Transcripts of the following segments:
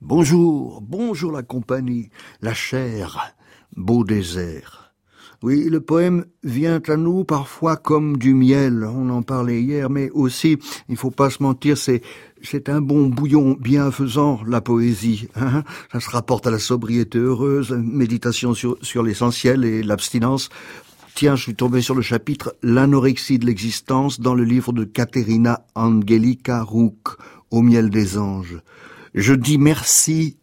Bonjour, bonjour la compagnie, la chair, beau désert. Oui, le poème vient à nous parfois comme du miel, on en parlait hier, mais aussi, il faut pas se mentir, c'est c'est un bon bouillon bienfaisant, la poésie. Hein Ça se rapporte à la sobriété heureuse, méditation sur, sur l'essentiel et l'abstinence. Tiens, je suis tombé sur le chapitre L'anorexie de l'existence dans le livre de Caterina Angelica Rook, Au miel des anges. Je dis merci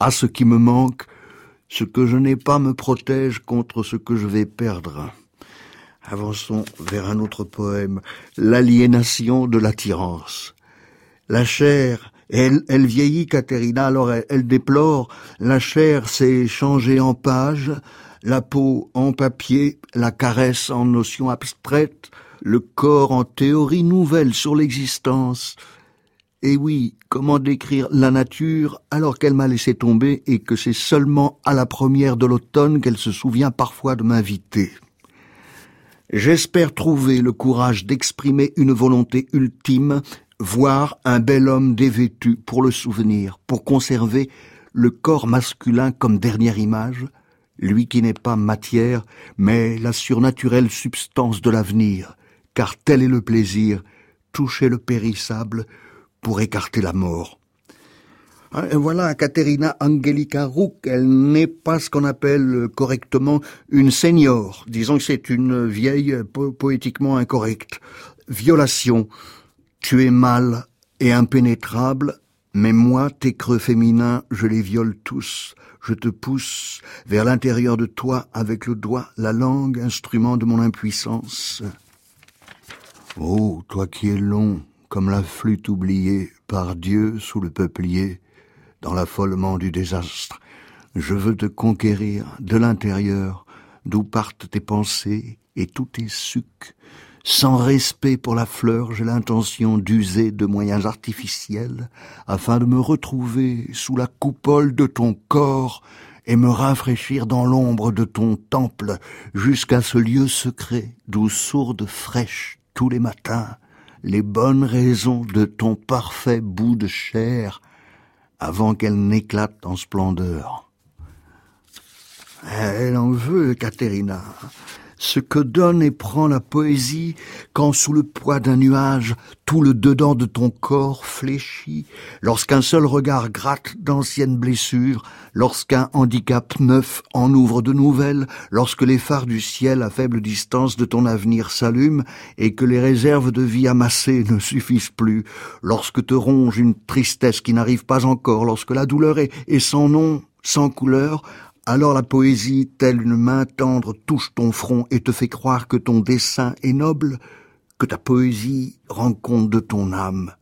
à ce qui me manque, ce que je n'ai pas me protège contre ce que je vais perdre. Avançons vers un autre poème, L'aliénation de l'attirance. La chair, elle, vieillit, Caterina, alors elle déplore, la chair s'est changée en page, la peau en papier, la caresse en notion abstraite, le corps en théorie nouvelle sur l'existence. Et oui, comment décrire la nature alors qu'elle m'a laissé tomber et que c'est seulement à la première de l'automne qu'elle se souvient parfois de m'inviter. J'espère trouver le courage d'exprimer une volonté ultime, voir un bel homme dévêtu pour le souvenir, pour conserver le corps masculin comme dernière image, lui qui n'est pas matière, mais la surnaturelle substance de l'avenir, car tel est le plaisir, toucher le périssable, pour écarter la mort. Hein, voilà, Caterina Angelica Rook, elle n'est pas ce qu'on appelle correctement une senior. Disons que c'est une vieille po poétiquement incorrecte. Violation. Tu es mâle et impénétrable, mais moi, tes creux féminins, je les viole tous. Je te pousse vers l'intérieur de toi avec le doigt, la langue, instrument de mon impuissance. Oh, toi qui es long, comme la flûte oubliée par Dieu sous le peuplier, dans l'affolement du désastre. Je veux te conquérir de l'intérieur, d'où partent tes pensées et tous tes sucs. Sans respect pour la fleur, j'ai l'intention d'user de moyens artificiels afin de me retrouver sous la coupole de ton corps et me rafraîchir dans l'ombre de ton temple jusqu'à ce lieu secret d'où sourde fraîche tous les matins les bonnes raisons de ton parfait bout de chair avant qu'elle n'éclate en splendeur. Elle en veut, Caterina ce que donne et prend la poésie quand sous le poids d'un nuage tout le dedans de ton corps fléchit, lorsqu'un seul regard gratte d'anciennes blessures, lorsqu'un handicap neuf en ouvre de nouvelles, lorsque les phares du ciel à faible distance de ton avenir s'allument et que les réserves de vie amassées ne suffisent plus, lorsque te ronge une tristesse qui n'arrive pas encore, lorsque la douleur est, sans nom, sans couleur, alors la poésie, telle une main tendre, touche ton front et te fait croire que ton dessein est noble, que ta poésie rend compte de ton âme